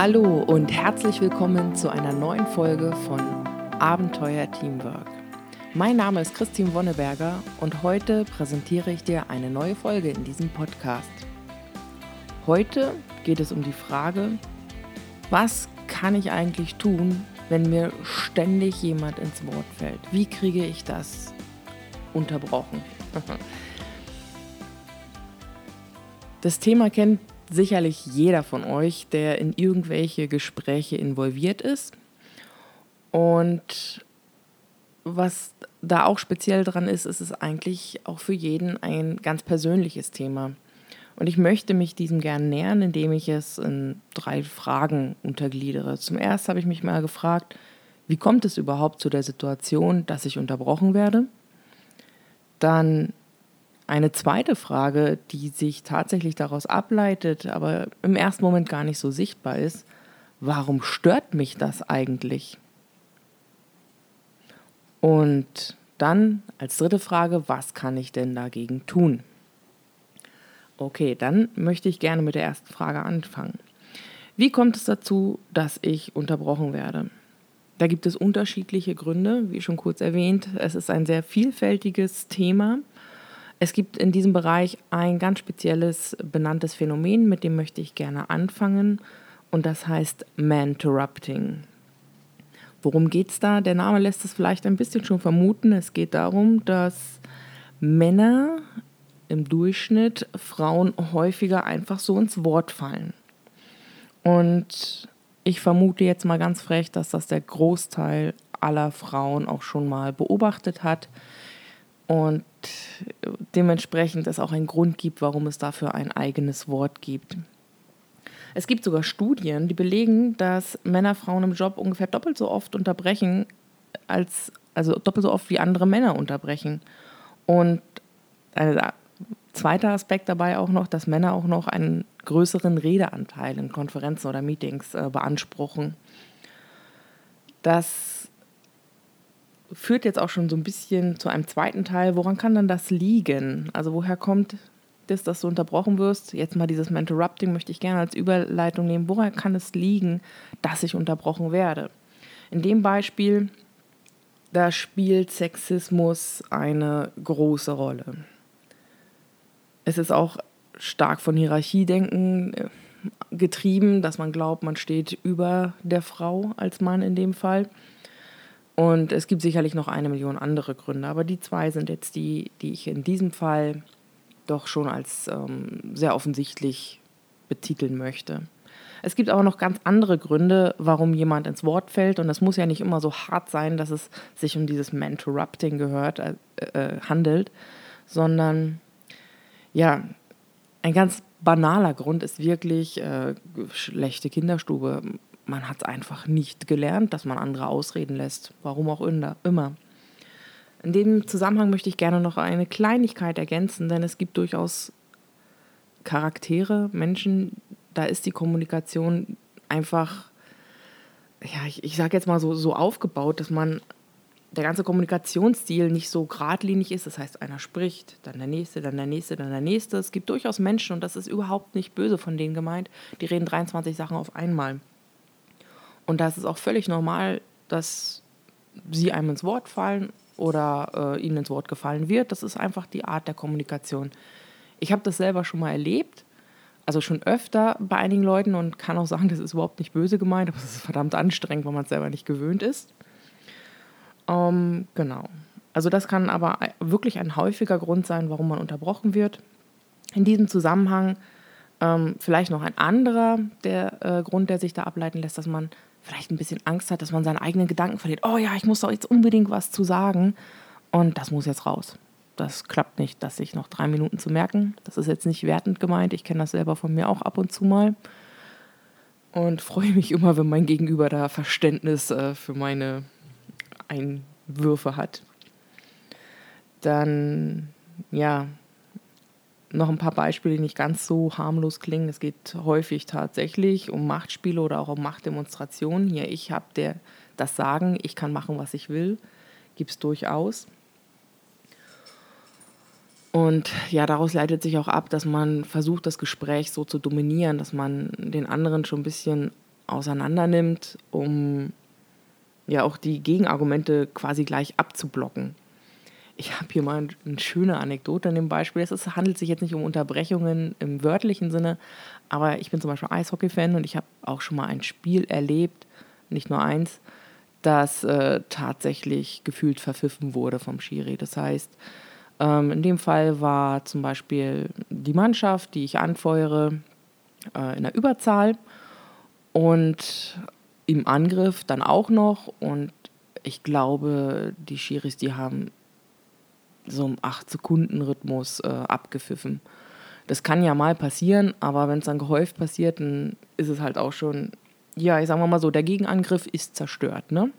Hallo und herzlich willkommen zu einer neuen Folge von Abenteuer Teamwork. Mein Name ist Christine Wonneberger und heute präsentiere ich dir eine neue Folge in diesem Podcast. Heute geht es um die Frage, was kann ich eigentlich tun, wenn mir ständig jemand ins Wort fällt? Wie kriege ich das unterbrochen? Das Thema kennt sicherlich jeder von euch, der in irgendwelche Gespräche involviert ist. Und was da auch speziell dran ist, ist es eigentlich auch für jeden ein ganz persönliches Thema. Und ich möchte mich diesem gern nähern, indem ich es in drei Fragen untergliedere. Zum ersten habe ich mich mal gefragt, wie kommt es überhaupt zu der Situation, dass ich unterbrochen werde? Dann eine zweite Frage, die sich tatsächlich daraus ableitet, aber im ersten Moment gar nicht so sichtbar ist, warum stört mich das eigentlich? Und dann als dritte Frage, was kann ich denn dagegen tun? Okay, dann möchte ich gerne mit der ersten Frage anfangen. Wie kommt es dazu, dass ich unterbrochen werde? Da gibt es unterschiedliche Gründe, wie schon kurz erwähnt. Es ist ein sehr vielfältiges Thema es gibt in diesem Bereich ein ganz spezielles benanntes Phänomen, mit dem möchte ich gerne anfangen, und das heißt Manterrupting. Worum geht es da? Der Name lässt es vielleicht ein bisschen schon vermuten. Es geht darum, dass Männer im Durchschnitt Frauen häufiger einfach so ins Wort fallen. Und ich vermute jetzt mal ganz frech, dass das der Großteil aller Frauen auch schon mal beobachtet hat. Und dementsprechend es auch einen Grund gibt, warum es dafür ein eigenes Wort gibt. Es gibt sogar Studien, die belegen, dass Männer Frauen im Job ungefähr doppelt so oft unterbrechen, als, also doppelt so oft wie andere Männer unterbrechen. Und ein zweiter Aspekt dabei auch noch, dass Männer auch noch einen größeren Redeanteil in Konferenzen oder Meetings äh, beanspruchen. Das führt jetzt auch schon so ein bisschen zu einem zweiten Teil. Woran kann dann das liegen? Also woher kommt das, dass du unterbrochen wirst? Jetzt mal dieses Mentorrupting möchte ich gerne als Überleitung nehmen. Woran kann es liegen, dass ich unterbrochen werde? In dem Beispiel, da spielt Sexismus eine große Rolle. Es ist auch stark von Hierarchiedenken äh, getrieben, dass man glaubt, man steht über der Frau als Mann in dem Fall. Und es gibt sicherlich noch eine Million andere Gründe, aber die zwei sind jetzt die, die ich in diesem Fall doch schon als ähm, sehr offensichtlich betiteln möchte. Es gibt aber noch ganz andere Gründe, warum jemand ins Wort fällt. Und es muss ja nicht immer so hart sein, dass es sich um dieses Mentorrupting gehört, äh, äh, handelt, sondern ja, ein ganz banaler Grund ist wirklich äh, schlechte Kinderstube man hat es einfach nicht gelernt, dass man andere ausreden lässt, warum auch immer. In dem Zusammenhang möchte ich gerne noch eine Kleinigkeit ergänzen, denn es gibt durchaus Charaktere, Menschen, da ist die Kommunikation einfach, ja, ich, ich sage jetzt mal so, so aufgebaut, dass man der ganze Kommunikationsstil nicht so geradlinig ist. Das heißt, einer spricht, dann der nächste, dann der nächste, dann der nächste. Es gibt durchaus Menschen, und das ist überhaupt nicht böse von denen gemeint, die reden 23 Sachen auf einmal. Und da ist es auch völlig normal, dass sie einem ins Wort fallen oder äh, ihnen ins Wort gefallen wird. Das ist einfach die Art der Kommunikation. Ich habe das selber schon mal erlebt, also schon öfter bei einigen Leuten und kann auch sagen, das ist überhaupt nicht böse gemeint, aber es ist verdammt anstrengend, weil man es selber nicht gewöhnt ist. Ähm, genau. Also das kann aber wirklich ein häufiger Grund sein, warum man unterbrochen wird. In diesem Zusammenhang ähm, vielleicht noch ein anderer der äh, Grund, der sich da ableiten lässt, dass man vielleicht ein bisschen Angst hat, dass man seine eigenen Gedanken verliert. Oh ja, ich muss doch jetzt unbedingt was zu sagen. Und das muss jetzt raus. Das klappt nicht, das sich noch drei Minuten zu merken. Das ist jetzt nicht wertend gemeint. Ich kenne das selber von mir auch ab und zu mal. Und freue mich immer, wenn mein Gegenüber da Verständnis äh, für meine Einwürfe hat. Dann, ja, noch ein paar Beispiele, die nicht ganz so harmlos klingen. Es geht häufig tatsächlich um Machtspiele oder auch um Machtdemonstrationen. Hier, ich habe das Sagen, ich kann machen, was ich will, gibt es durchaus. Und ja, daraus leitet sich auch ab, dass man versucht, das Gespräch so zu dominieren, dass man den anderen schon ein bisschen auseinander nimmt, um ja auch die Gegenargumente quasi gleich abzublocken. Ich habe hier mal eine schöne Anekdote an dem Beispiel. Es handelt sich jetzt nicht um Unterbrechungen im wörtlichen Sinne, aber ich bin zum Beispiel Eishockey-Fan und ich habe auch schon mal ein Spiel erlebt, nicht nur eins, das äh, tatsächlich gefühlt verpfiffen wurde vom Schiri. Das heißt, ähm, in dem Fall war zum Beispiel die Mannschaft, die ich anfeuere, äh, in der Überzahl und im Angriff dann auch noch. Und ich glaube, die Schiris, die haben so im 8-Sekunden-Rhythmus äh, abgepfiffen. Das kann ja mal passieren, aber wenn es dann gehäuft passiert, dann ist es halt auch schon, ja, ich sag mal so, der Gegenangriff ist zerstört, ne?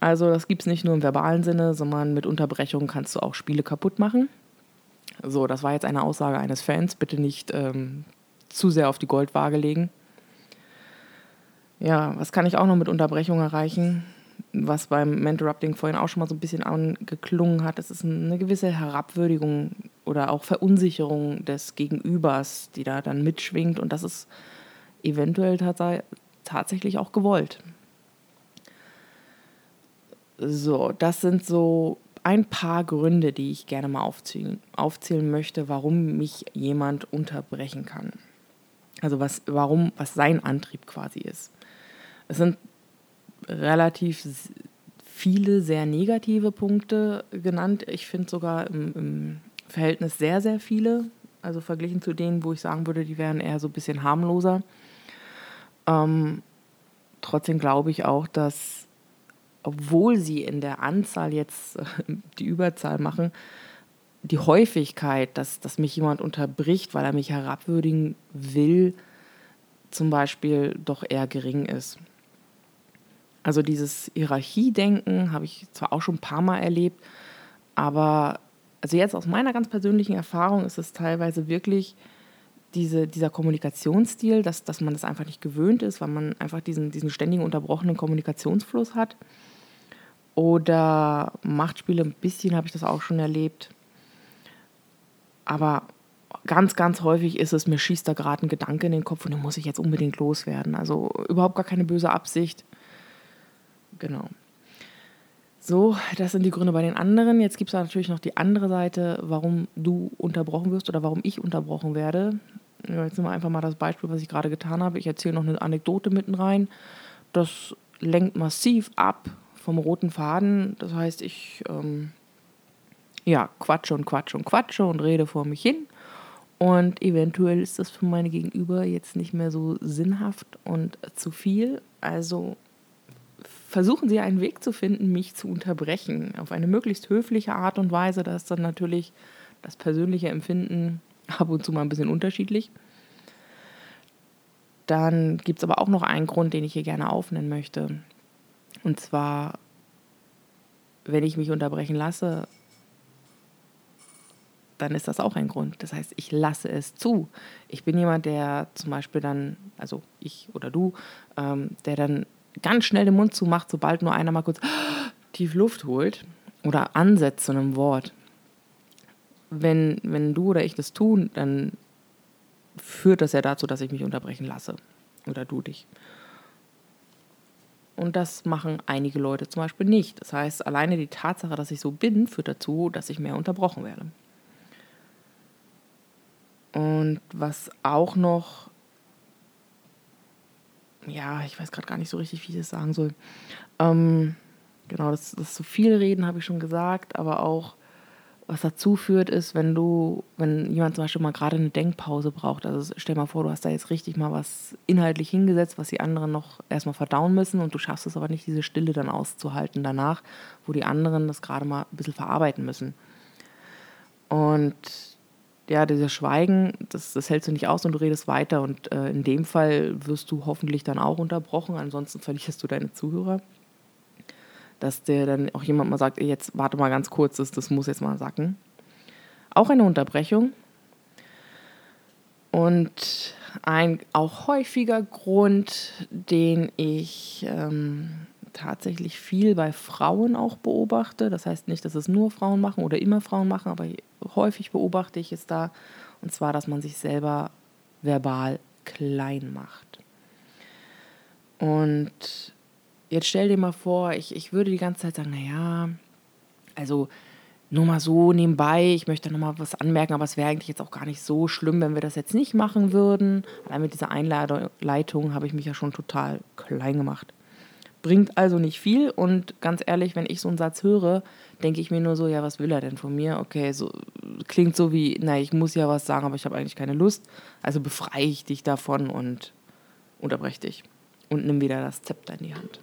Also das gibt es nicht nur im verbalen Sinne, sondern mit Unterbrechungen kannst du auch Spiele kaputt machen. So, das war jetzt eine Aussage eines Fans. Bitte nicht ähm, zu sehr auf die Goldwaage legen. Ja, was kann ich auch noch mit Unterbrechung erreichen? Was beim Mentorrupting vorhin auch schon mal so ein bisschen angeklungen hat, das ist eine gewisse Herabwürdigung oder auch Verunsicherung des Gegenübers, die da dann mitschwingt und das ist eventuell tats tatsächlich auch gewollt. So, das sind so ein paar Gründe, die ich gerne mal aufzählen, aufzählen möchte, warum mich jemand unterbrechen kann. Also was, warum, was sein Antrieb quasi ist. Es sind relativ viele sehr negative Punkte genannt. Ich finde sogar im, im, Verhältnis sehr, sehr viele. Also verglichen zu denen, wo ich sagen würde, die wären eher so ein bisschen harmloser. Ähm, trotzdem glaube ich auch, dass obwohl sie in der Anzahl jetzt die Überzahl machen, die Häufigkeit, dass, dass mich jemand unterbricht, weil er mich herabwürdigen will, zum Beispiel doch eher gering ist. Also dieses Hierarchiedenken habe ich zwar auch schon ein paar Mal erlebt, aber also jetzt aus meiner ganz persönlichen Erfahrung ist es teilweise wirklich diese, dieser Kommunikationsstil, dass, dass man das einfach nicht gewöhnt ist, weil man einfach diesen, diesen ständigen unterbrochenen Kommunikationsfluss hat. Oder Machtspiele, ein bisschen habe ich das auch schon erlebt. Aber ganz, ganz häufig ist es, mir schießt da gerade ein Gedanke in den Kopf und den muss ich jetzt unbedingt loswerden. Also überhaupt gar keine böse Absicht. Genau. So, das sind die Gründe bei den anderen. Jetzt gibt es natürlich noch die andere Seite, warum du unterbrochen wirst oder warum ich unterbrochen werde. Jetzt nehmen wir einfach mal das Beispiel, was ich gerade getan habe. Ich erzähle noch eine Anekdote mitten rein. Das lenkt massiv ab vom roten Faden. Das heißt, ich ähm, ja, quatsche und quatsche und quatsche und rede vor mich hin. Und eventuell ist das für meine Gegenüber jetzt nicht mehr so sinnhaft und zu viel. Also versuchen Sie einen Weg zu finden, mich zu unterbrechen. Auf eine möglichst höfliche Art und Weise. Da ist dann natürlich das persönliche Empfinden ab und zu mal ein bisschen unterschiedlich. Dann gibt es aber auch noch einen Grund, den ich hier gerne aufnehmen möchte. Und zwar, wenn ich mich unterbrechen lasse, dann ist das auch ein Grund. Das heißt, ich lasse es zu. Ich bin jemand, der zum Beispiel dann, also ich oder du, ähm, der dann ganz schnell den Mund zumacht, sobald nur einer mal kurz tief Luft holt oder ansetzt zu einem Wort. Wenn, wenn du oder ich das tun, dann führt das ja dazu, dass ich mich unterbrechen lasse. Oder du dich. Und das machen einige Leute zum Beispiel nicht. Das heißt, alleine die Tatsache, dass ich so bin, führt dazu, dass ich mehr unterbrochen werde. Und was auch noch, ja, ich weiß gerade gar nicht so richtig, wie ich das sagen soll. Ähm, genau, das, das zu viel reden, habe ich schon gesagt, aber auch was dazu führt, ist, wenn du, wenn jemand zum Beispiel mal gerade eine Denkpause braucht, also stell mal vor, du hast da jetzt richtig mal was inhaltlich hingesetzt, was die anderen noch erstmal verdauen müssen und du schaffst es aber nicht, diese Stille dann auszuhalten danach, wo die anderen das gerade mal ein bisschen verarbeiten müssen. Und ja, dieses Schweigen, das, das hältst du nicht aus und du redest weiter und äh, in dem Fall wirst du hoffentlich dann auch unterbrochen, ansonsten verlierst du deine Zuhörer dass der dann auch jemand mal sagt, jetzt warte mal ganz kurz, das, das muss jetzt mal sacken. Auch eine Unterbrechung. Und ein auch häufiger Grund, den ich ähm, tatsächlich viel bei Frauen auch beobachte, das heißt nicht, dass es nur Frauen machen oder immer Frauen machen, aber häufig beobachte ich es da, und zwar, dass man sich selber verbal klein macht. Und jetzt stell dir mal vor, ich, ich würde die ganze Zeit sagen, naja, also nur mal so nebenbei, ich möchte noch mal was anmerken, aber es wäre eigentlich jetzt auch gar nicht so schlimm, wenn wir das jetzt nicht machen würden. Allein mit dieser Einleitung habe ich mich ja schon total klein gemacht. Bringt also nicht viel und ganz ehrlich, wenn ich so einen Satz höre, denke ich mir nur so, ja, was will er denn von mir? Okay, so klingt so wie, na, ich muss ja was sagen, aber ich habe eigentlich keine Lust. Also befreie ich dich davon und unterbreche dich und nimm wieder das Zepter in die Hand.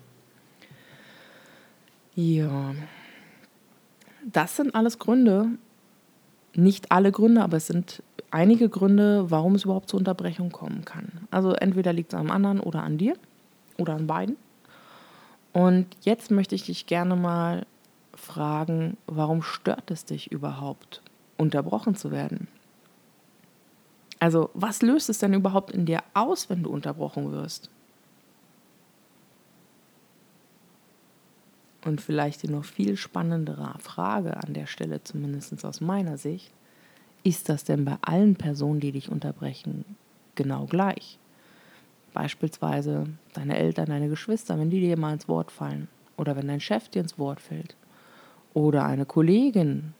Ja. Das sind alles Gründe, nicht alle Gründe, aber es sind einige Gründe, warum es überhaupt zur Unterbrechung kommen kann. Also entweder liegt es am anderen oder an dir oder an beiden. Und jetzt möchte ich dich gerne mal fragen, warum stört es dich überhaupt, unterbrochen zu werden? Also, was löst es denn überhaupt in dir aus, wenn du unterbrochen wirst? Und vielleicht die noch viel spannendere Frage an der Stelle, zumindest aus meiner Sicht, ist das denn bei allen Personen, die dich unterbrechen, genau gleich? Beispielsweise deine Eltern, deine Geschwister, wenn die dir mal ins Wort fallen. Oder wenn dein Chef dir ins Wort fällt. Oder eine Kollegin.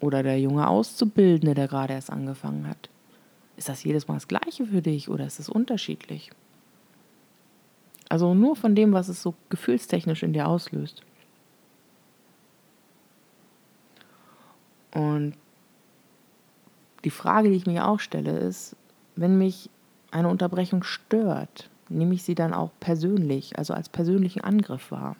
Oder der junge Auszubildende, der gerade erst angefangen hat. Ist das jedes Mal das Gleiche für dich oder ist es unterschiedlich? Also nur von dem, was es so gefühlstechnisch in dir auslöst. Und die Frage, die ich mir auch stelle, ist, wenn mich eine Unterbrechung stört, nehme ich sie dann auch persönlich, also als persönlichen Angriff wahr.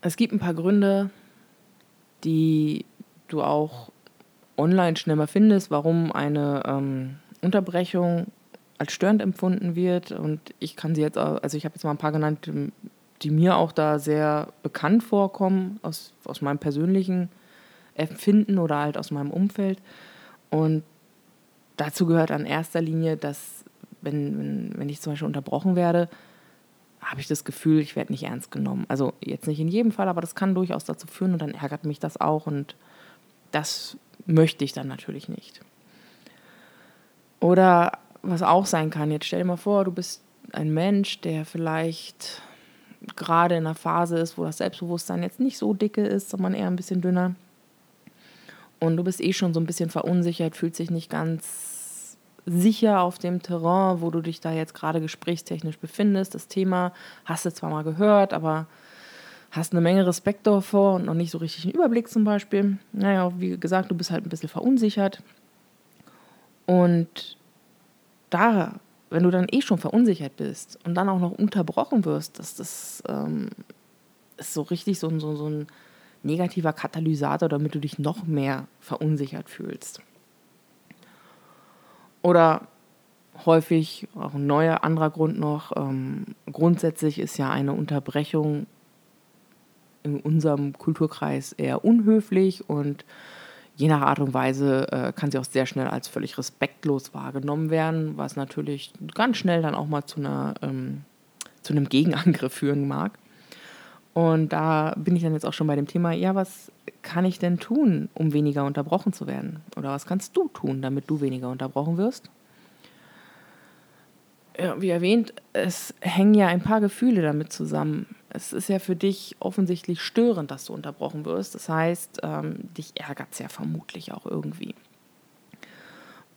Es gibt ein paar Gründe, die du auch online schnell mal findest, warum eine ähm, Unterbrechung als störend empfunden wird. Und ich kann sie jetzt, also ich habe jetzt mal ein paar genannt, die mir auch da sehr bekannt vorkommen, aus, aus meinem persönlichen Empfinden oder halt aus meinem Umfeld. Und dazu gehört an erster Linie, dass wenn, wenn, wenn ich zum Beispiel unterbrochen werde, habe ich das Gefühl, ich werde nicht ernst genommen. Also jetzt nicht in jedem Fall, aber das kann durchaus dazu führen und dann ärgert mich das auch und das möchte ich dann natürlich nicht. Oder was auch sein kann, jetzt stell dir mal vor, du bist ein Mensch, der vielleicht gerade in einer Phase ist, wo das Selbstbewusstsein jetzt nicht so dicke ist, sondern eher ein bisschen dünner und du bist eh schon so ein bisschen verunsichert, fühlt sich nicht ganz sicher auf dem Terrain, wo du dich da jetzt gerade gesprächstechnisch befindest. Das Thema hast du zwar mal gehört, aber hast eine Menge Respekt davor und noch nicht so richtig einen Überblick zum Beispiel. Naja, wie gesagt, du bist halt ein bisschen verunsichert. Und da, wenn du dann eh schon verunsichert bist und dann auch noch unterbrochen wirst, dass das ähm, ist so richtig so, so, so ein negativer Katalysator, damit du dich noch mehr verunsichert fühlst. Oder häufig, auch ein neuer anderer Grund noch, ähm, grundsätzlich ist ja eine Unterbrechung in unserem Kulturkreis eher unhöflich und je nach Art und Weise äh, kann sie auch sehr schnell als völlig respektlos wahrgenommen werden, was natürlich ganz schnell dann auch mal zu, einer, ähm, zu einem Gegenangriff führen mag. Und da bin ich dann jetzt auch schon bei dem Thema, ja, was kann ich denn tun, um weniger unterbrochen zu werden? Oder was kannst du tun, damit du weniger unterbrochen wirst? Ja, wie erwähnt, es hängen ja ein paar Gefühle damit zusammen. Es ist ja für dich offensichtlich störend, dass du unterbrochen wirst. Das heißt, ähm, dich ärgert es ja vermutlich auch irgendwie.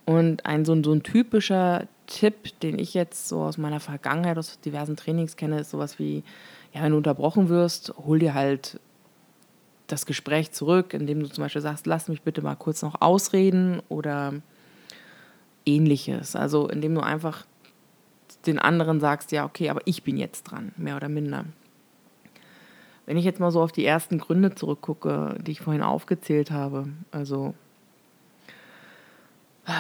Und ein so, so ein typischer Tipp, den ich jetzt so aus meiner Vergangenheit, aus diversen Trainings kenne, ist sowas wie, ja, wenn du unterbrochen wirst, hol dir halt das Gespräch zurück, indem du zum Beispiel sagst, lass mich bitte mal kurz noch ausreden oder ähnliches. Also indem du einfach den anderen sagst, ja, okay, aber ich bin jetzt dran, mehr oder minder. Wenn ich jetzt mal so auf die ersten Gründe zurückgucke, die ich vorhin aufgezählt habe, also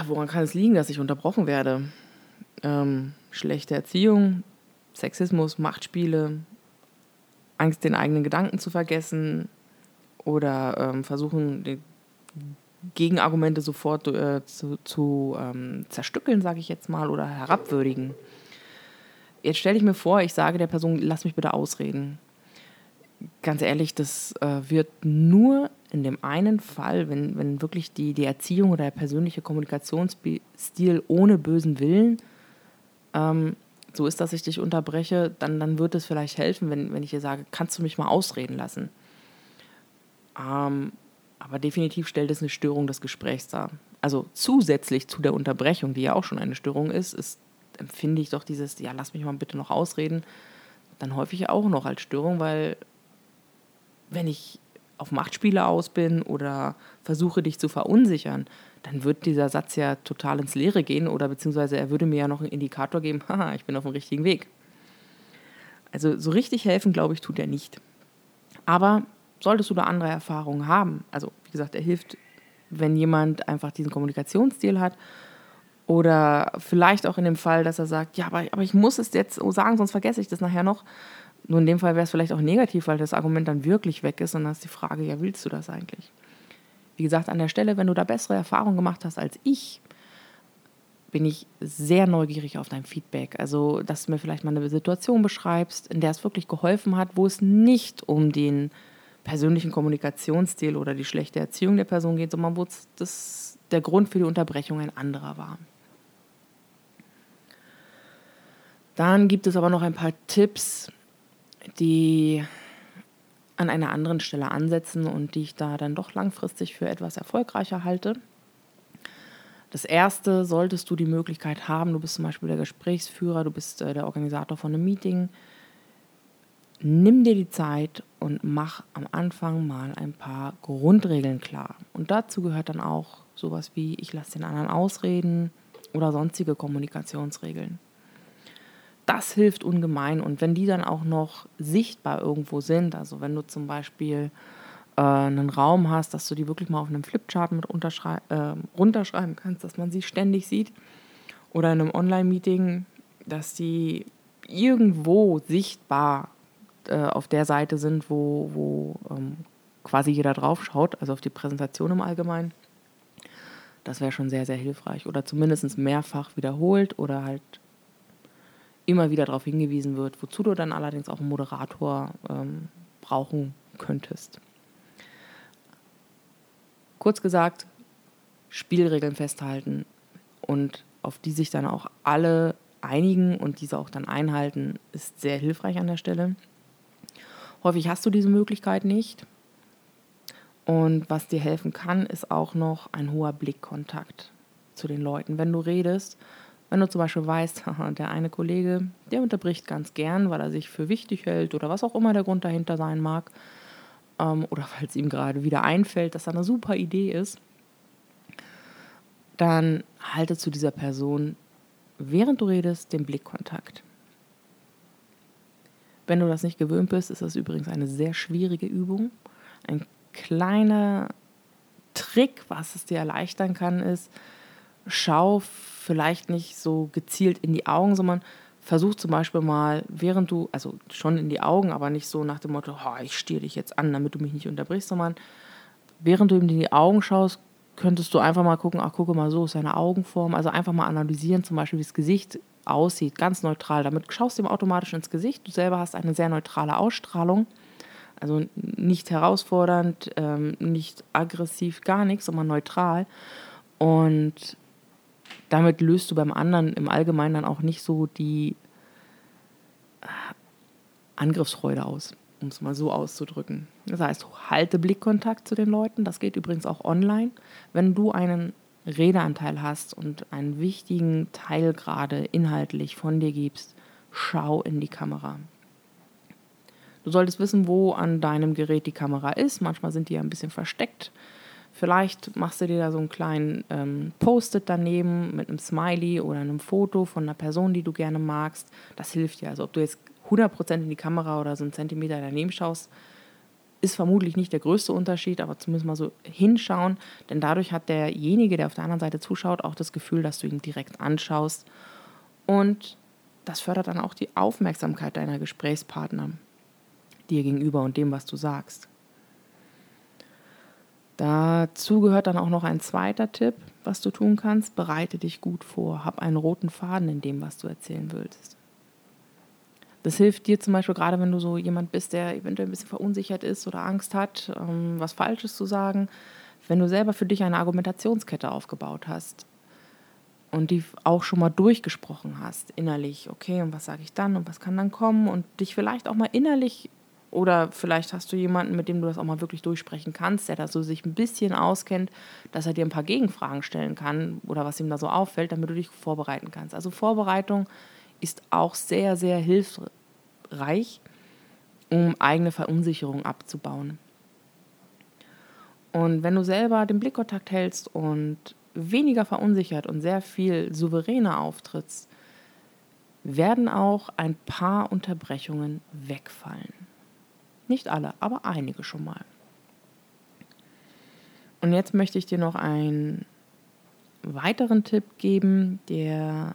woran kann es liegen, dass ich unterbrochen werde? Ähm, schlechte Erziehung, Sexismus, Machtspiele, Angst, den eigenen Gedanken zu vergessen oder ähm, versuchen, Gegenargumente sofort äh, zu, zu ähm, zerstückeln, sage ich jetzt mal, oder herabwürdigen. Jetzt stelle ich mir vor, ich sage der Person, lass mich bitte ausreden. Ganz ehrlich, das äh, wird nur in dem einen Fall, wenn, wenn wirklich die, die Erziehung oder der persönliche Kommunikationsstil ohne bösen Willen ähm, so ist, dass ich dich unterbreche, dann, dann wird es vielleicht helfen, wenn, wenn ich dir sage, kannst du mich mal ausreden lassen. Ähm, aber definitiv stellt es eine Störung des Gesprächs dar. Also zusätzlich zu der Unterbrechung, die ja auch schon eine Störung ist, ist empfinde ich doch dieses, ja, lass mich mal bitte noch ausreden, dann häufig auch noch als Störung, weil wenn ich auf Machtspiele aus bin oder versuche dich zu verunsichern, dann wird dieser Satz ja total ins Leere gehen oder beziehungsweise er würde mir ja noch einen Indikator geben, haha, ich bin auf dem richtigen Weg. Also so richtig helfen, glaube ich, tut er nicht. Aber solltest du da andere Erfahrungen haben, also wie gesagt, er hilft, wenn jemand einfach diesen Kommunikationsstil hat oder vielleicht auch in dem Fall, dass er sagt, ja, aber, aber ich muss es jetzt sagen, sonst vergesse ich das nachher noch. Nur in dem Fall wäre es vielleicht auch negativ, weil das Argument dann wirklich weg ist und dann ist die Frage, ja, willst du das eigentlich? Wie gesagt, an der Stelle, wenn du da bessere Erfahrungen gemacht hast als ich, bin ich sehr neugierig auf dein Feedback. Also, dass du mir vielleicht mal eine Situation beschreibst, in der es wirklich geholfen hat, wo es nicht um den persönlichen Kommunikationsstil oder die schlechte Erziehung der Person geht, sondern wo das, der Grund für die Unterbrechung ein anderer war. Dann gibt es aber noch ein paar Tipps, die an einer anderen Stelle ansetzen und die ich da dann doch langfristig für etwas erfolgreicher halte. Das erste, solltest du die Möglichkeit haben, du bist zum Beispiel der Gesprächsführer, du bist äh, der Organisator von einem Meeting, nimm dir die Zeit und mach am Anfang mal ein paar Grundregeln klar. Und dazu gehört dann auch sowas wie, ich lasse den anderen ausreden oder sonstige Kommunikationsregeln das hilft ungemein. Und wenn die dann auch noch sichtbar irgendwo sind, also wenn du zum Beispiel äh, einen Raum hast, dass du die wirklich mal auf einem Flipchart mit äh, runterschreiben kannst, dass man sie ständig sieht, oder in einem Online-Meeting, dass die irgendwo sichtbar äh, auf der Seite sind, wo, wo ähm, quasi jeder drauf schaut, also auf die Präsentation im Allgemeinen. Das wäre schon sehr, sehr hilfreich. Oder zumindest mehrfach wiederholt oder halt immer wieder darauf hingewiesen wird, wozu du dann allerdings auch einen Moderator ähm, brauchen könntest. Kurz gesagt, Spielregeln festhalten und auf die sich dann auch alle einigen und diese auch dann einhalten, ist sehr hilfreich an der Stelle. Häufig hast du diese Möglichkeit nicht. Und was dir helfen kann, ist auch noch ein hoher Blickkontakt zu den Leuten. Wenn du redest, wenn du zum Beispiel weißt, der eine Kollege, der unterbricht ganz gern, weil er sich für wichtig hält oder was auch immer der Grund dahinter sein mag, ähm, oder weil es ihm gerade wieder einfällt, dass das eine super Idee ist, dann halte zu dieser Person, während du redest, den Blickkontakt. Wenn du das nicht gewöhnt bist, ist das übrigens eine sehr schwierige Übung. Ein kleiner Trick, was es dir erleichtern kann, ist, schau vielleicht nicht so gezielt in die Augen, sondern versuch zum Beispiel mal, während du, also schon in die Augen, aber nicht so nach dem Motto, oh, ich stiere dich jetzt an, damit du mich nicht unterbrichst, sondern während du ihm in die Augen schaust, könntest du einfach mal gucken, ach, gucke mal, so ist seine Augenform. Also einfach mal analysieren, zum Beispiel, wie das Gesicht aussieht, ganz neutral. Damit schaust du ihm automatisch ins Gesicht. Du selber hast eine sehr neutrale Ausstrahlung. Also nicht herausfordernd, ähm, nicht aggressiv, gar nichts, sondern neutral. Und damit löst du beim anderen im Allgemeinen dann auch nicht so die äh, Angriffsfreude aus, um es mal so auszudrücken. Das heißt, halte Blickkontakt zu den Leuten. Das geht übrigens auch online. Wenn du einen Redeanteil hast und einen wichtigen Teil gerade inhaltlich von dir gibst, schau in die Kamera. Du solltest wissen, wo an deinem Gerät die Kamera ist. Manchmal sind die ja ein bisschen versteckt. Vielleicht machst du dir da so einen kleinen ähm, Post-it daneben mit einem Smiley oder einem Foto von einer Person, die du gerne magst. Das hilft dir. Also ob du jetzt 100% in die Kamera oder so einen Zentimeter daneben schaust, ist vermutlich nicht der größte Unterschied, aber zumindest mal so hinschauen, denn dadurch hat derjenige, der auf der anderen Seite zuschaut, auch das Gefühl, dass du ihn direkt anschaust und das fördert dann auch die Aufmerksamkeit deiner Gesprächspartner dir gegenüber und dem, was du sagst. Dazu gehört dann auch noch ein zweiter Tipp, was du tun kannst. Bereite dich gut vor. Hab einen roten Faden in dem, was du erzählen willst. Das hilft dir zum Beispiel gerade, wenn du so jemand bist, der eventuell ein bisschen verunsichert ist oder Angst hat, ähm, was Falsches zu sagen. Wenn du selber für dich eine Argumentationskette aufgebaut hast und die auch schon mal durchgesprochen hast, innerlich, okay, und was sage ich dann und was kann dann kommen und dich vielleicht auch mal innerlich oder vielleicht hast du jemanden, mit dem du das auch mal wirklich durchsprechen kannst, der da so sich ein bisschen auskennt, dass er dir ein paar Gegenfragen stellen kann oder was ihm da so auffällt, damit du dich vorbereiten kannst. Also Vorbereitung ist auch sehr, sehr hilfreich, um eigene Verunsicherung abzubauen. Und wenn du selber den Blickkontakt hältst und weniger verunsichert und sehr viel souveräner auftrittst, werden auch ein paar Unterbrechungen wegfallen. Nicht alle, aber einige schon mal. Und jetzt möchte ich dir noch einen weiteren Tipp geben, der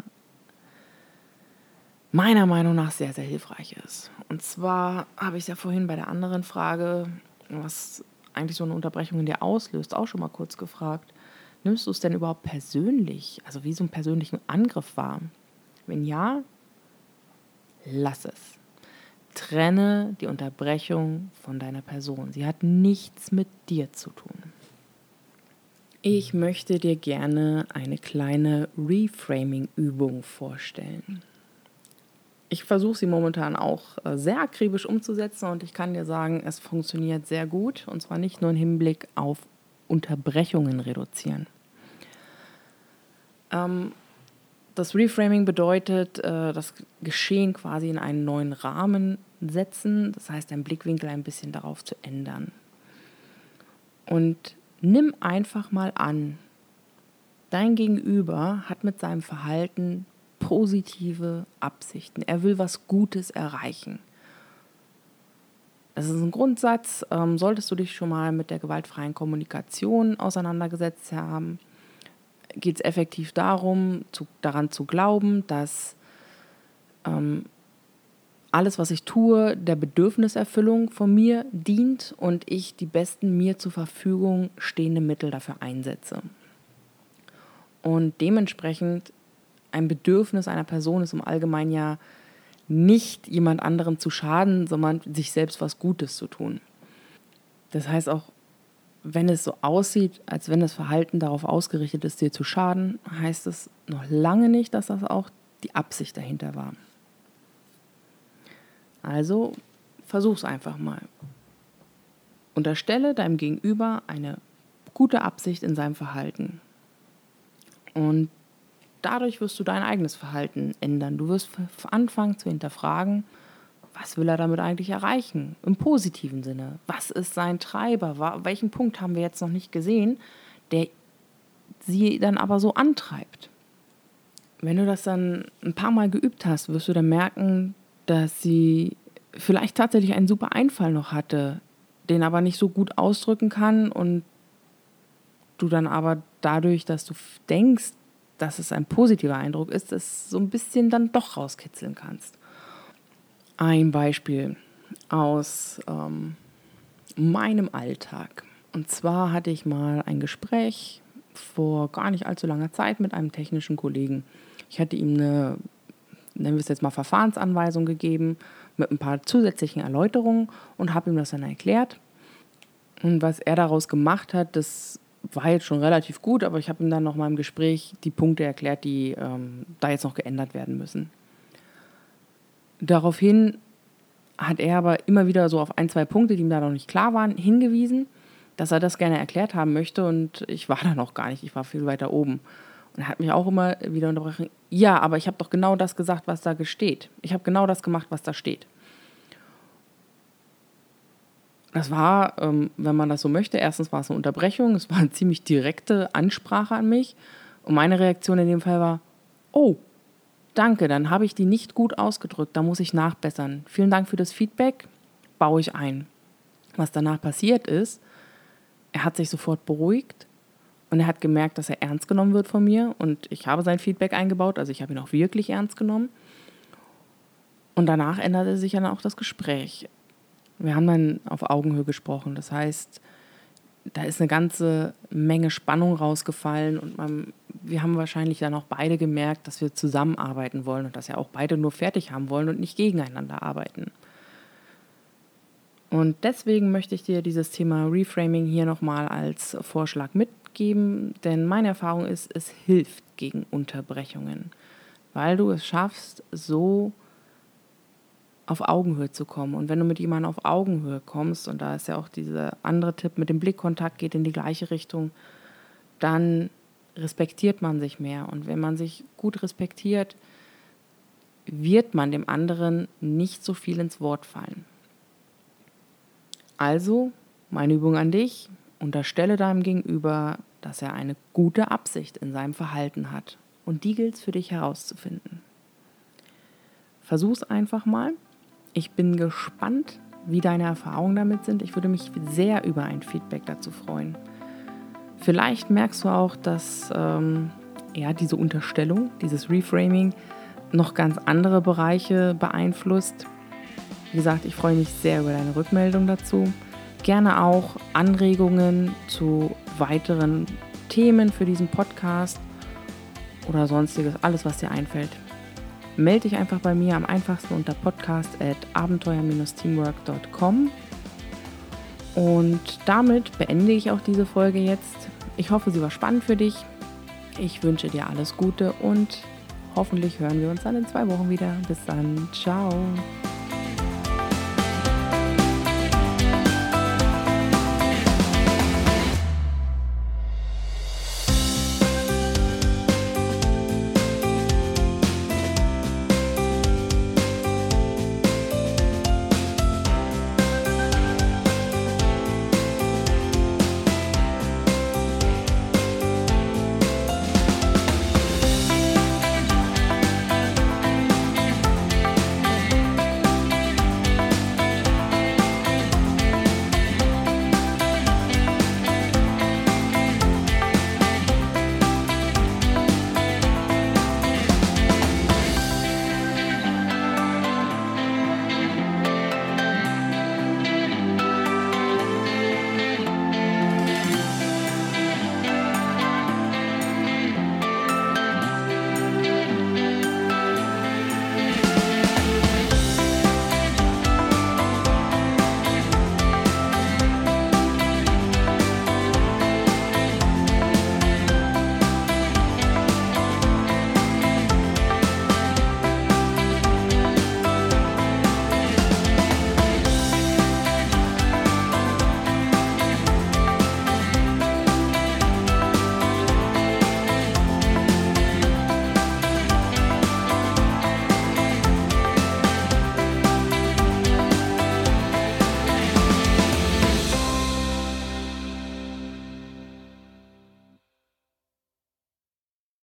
meiner Meinung nach sehr, sehr hilfreich ist. Und zwar habe ich es ja vorhin bei der anderen Frage, was eigentlich so eine Unterbrechung in dir auslöst, auch schon mal kurz gefragt. Nimmst du es denn überhaupt persönlich, also wie so einen persönlichen Angriff wahr? Wenn ja, lass es. Trenne die Unterbrechung von deiner Person. Sie hat nichts mit dir zu tun. Ich möchte dir gerne eine kleine Reframing-Übung vorstellen. Ich versuche sie momentan auch äh, sehr akribisch umzusetzen und ich kann dir sagen, es funktioniert sehr gut und zwar nicht nur im Hinblick auf Unterbrechungen reduzieren. Ähm, das Reframing bedeutet, äh, das Geschehen quasi in einen neuen Rahmen setzen, das heißt, deinen Blickwinkel ein bisschen darauf zu ändern. Und nimm einfach mal an, dein Gegenüber hat mit seinem Verhalten positive Absichten. Er will was Gutes erreichen. Das ist ein Grundsatz. Ähm, solltest du dich schon mal mit der gewaltfreien Kommunikation auseinandergesetzt haben, geht es effektiv darum, zu, daran zu glauben, dass ähm, alles, was ich tue, der Bedürfniserfüllung von mir dient und ich die besten mir zur Verfügung stehenden Mittel dafür einsetze. Und dementsprechend ein Bedürfnis einer Person ist im Allgemeinen ja nicht jemand anderem zu schaden, sondern sich selbst was Gutes zu tun. Das heißt auch, wenn es so aussieht, als wenn das Verhalten darauf ausgerichtet ist, dir zu schaden, heißt es noch lange nicht, dass das auch die Absicht dahinter war. Also versuch's einfach mal. Unterstelle deinem Gegenüber eine gute Absicht in seinem Verhalten. Und dadurch wirst du dein eigenes Verhalten ändern. Du wirst anfangen zu hinterfragen, was will er damit eigentlich erreichen? Im positiven Sinne. Was ist sein Treiber? Welchen Punkt haben wir jetzt noch nicht gesehen, der sie dann aber so antreibt? Wenn du das dann ein paar Mal geübt hast, wirst du dann merken, dass sie vielleicht tatsächlich einen super Einfall noch hatte, den aber nicht so gut ausdrücken kann und du dann aber dadurch, dass du denkst, dass es ein positiver Eindruck ist, es so ein bisschen dann doch rauskitzeln kannst. Ein Beispiel aus ähm, meinem Alltag. Und zwar hatte ich mal ein Gespräch vor gar nicht allzu langer Zeit mit einem technischen Kollegen. Ich hatte ihm eine, nennen wir es jetzt mal Verfahrensanweisung gegeben mit ein paar zusätzlichen Erläuterungen und habe ihm das dann erklärt. Und was er daraus gemacht hat, das war jetzt schon relativ gut, aber ich habe ihm dann noch mal im Gespräch die Punkte erklärt, die ähm, da jetzt noch geändert werden müssen. Daraufhin hat er aber immer wieder so auf ein, zwei Punkte, die ihm da noch nicht klar waren, hingewiesen, dass er das gerne erklärt haben möchte und ich war da noch gar nicht, ich war viel weiter oben. Und er hat mich auch immer wieder unterbrochen, ja, aber ich habe doch genau das gesagt, was da steht. Ich habe genau das gemacht, was da steht. Das war, ähm, wenn man das so möchte, erstens war es eine Unterbrechung, es war eine ziemlich direkte Ansprache an mich. Und meine Reaktion in dem Fall war, oh, danke, dann habe ich die nicht gut ausgedrückt, da muss ich nachbessern. Vielen Dank für das Feedback, baue ich ein. Was danach passiert ist, er hat sich sofort beruhigt und er hat gemerkt, dass er ernst genommen wird von mir und ich habe sein Feedback eingebaut, also ich habe ihn auch wirklich ernst genommen. Und danach änderte sich dann auch das Gespräch. Wir haben dann auf Augenhöhe gesprochen. Das heißt, da ist eine ganze Menge Spannung rausgefallen und man wir haben wahrscheinlich dann auch beide gemerkt, dass wir zusammenarbeiten wollen und dass ja auch beide nur fertig haben wollen und nicht gegeneinander arbeiten. Und deswegen möchte ich dir dieses Thema Reframing hier nochmal als Vorschlag mitgeben, denn meine Erfahrung ist, es hilft gegen Unterbrechungen, weil du es schaffst, so auf Augenhöhe zu kommen. Und wenn du mit jemandem auf Augenhöhe kommst, und da ist ja auch dieser andere Tipp mit dem Blickkontakt geht in die gleiche Richtung, dann respektiert man sich mehr. Und wenn man sich gut respektiert, wird man dem anderen nicht so viel ins Wort fallen. Also, meine Übung an dich, unterstelle deinem Gegenüber, dass er eine gute Absicht in seinem Verhalten hat. Und die gilt es für dich herauszufinden. Versuch es einfach mal. Ich bin gespannt, wie deine Erfahrungen damit sind. Ich würde mich sehr über ein Feedback dazu freuen. Vielleicht merkst du auch, dass ähm, ja, diese Unterstellung, dieses Reframing noch ganz andere Bereiche beeinflusst. Wie gesagt, ich freue mich sehr über deine Rückmeldung dazu. Gerne auch Anregungen zu weiteren Themen für diesen Podcast oder sonstiges, alles was dir einfällt melde dich einfach bei mir am einfachsten unter podcast.abenteuer-teamwork.com. Und damit beende ich auch diese Folge jetzt. Ich hoffe, sie war spannend für dich. Ich wünsche dir alles Gute und hoffentlich hören wir uns dann in zwei Wochen wieder. Bis dann. Ciao.